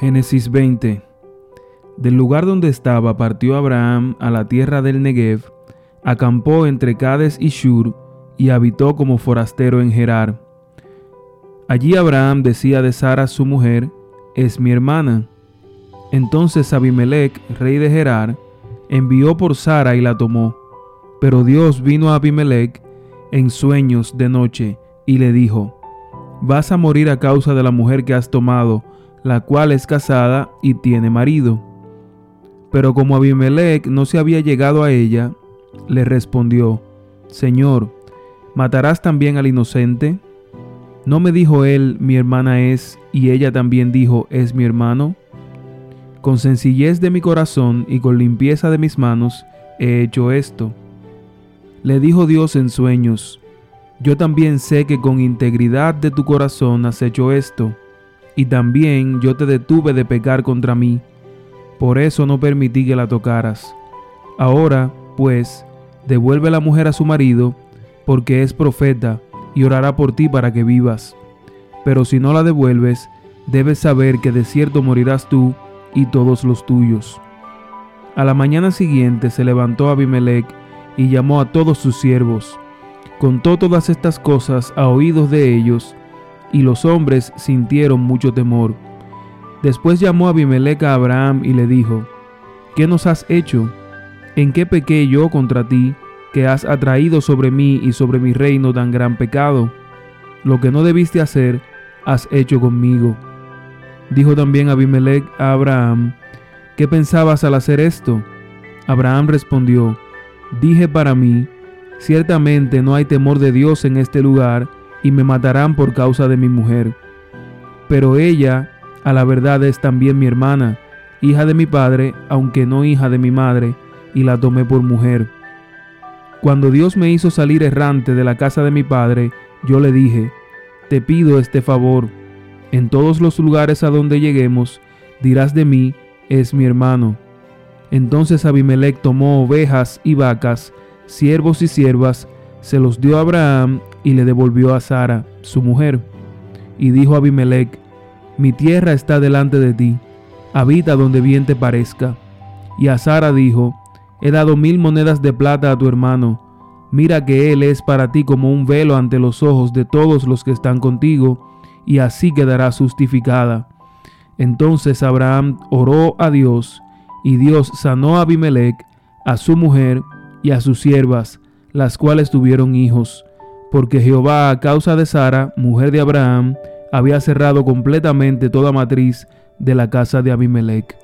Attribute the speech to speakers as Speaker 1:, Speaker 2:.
Speaker 1: Génesis 20 Del lugar donde estaba partió Abraham a la tierra del Negev, acampó entre Cades y Shur, y habitó como forastero en Gerar. Allí Abraham decía de Sara su mujer, es mi hermana. Entonces Abimelech, rey de Gerar, envió por Sara y la tomó. Pero Dios vino a Abimelech en sueños de noche y le dijo, Vas a morir a causa de la mujer que has tomado, la cual es casada y tiene marido. Pero como Abimelech no se había llegado a ella, le respondió, Señor, ¿matarás también al inocente? ¿No me dijo él, mi hermana es, y ella también dijo, es mi hermano? Con sencillez de mi corazón y con limpieza de mis manos he hecho esto. Le dijo Dios en sueños, yo también sé que con integridad de tu corazón has hecho esto, y también yo te detuve de pecar contra mí, por eso no permití que la tocaras. Ahora, pues, devuelve la mujer a su marido, porque es profeta, y orará por ti para que vivas. Pero si no la devuelves, debes saber que de cierto morirás tú y todos los tuyos. A la mañana siguiente se levantó Abimelech y llamó a todos sus siervos. Contó todas estas cosas a oídos de ellos, y los hombres sintieron mucho temor. Después llamó Abimelech a Abraham y le dijo, ¿Qué nos has hecho? ¿En qué pequé yo contra ti, que has atraído sobre mí y sobre mi reino tan gran pecado? Lo que no debiste hacer, has hecho conmigo. Dijo también Abimelech a Abraham, ¿qué pensabas al hacer esto? Abraham respondió, dije para mí, ciertamente no hay temor de Dios en este lugar, y me matarán por causa de mi mujer. Pero ella, a la verdad, es también mi hermana, hija de mi padre, aunque no hija de mi madre, y la tomé por mujer. Cuando Dios me hizo salir errante de la casa de mi padre, yo le dije, te pido este favor, en todos los lugares a donde lleguemos, dirás de mí, es mi hermano. Entonces Abimelech tomó ovejas y vacas, siervos y siervas, se los dio a Abraham y le devolvió a Sara, su mujer. Y dijo Abimelech, mi tierra está delante de ti, habita donde bien te parezca. Y a Sara dijo, he dado mil monedas de plata a tu hermano, mira que él es para ti como un velo ante los ojos de todos los que están contigo, y así quedará justificada. Entonces Abraham oró a Dios, y Dios sanó a Abimelech, a su mujer y a sus siervas, las cuales tuvieron hijos, porque Jehová a causa de Sara, mujer de Abraham, había cerrado completamente toda matriz de la casa de Abimelech.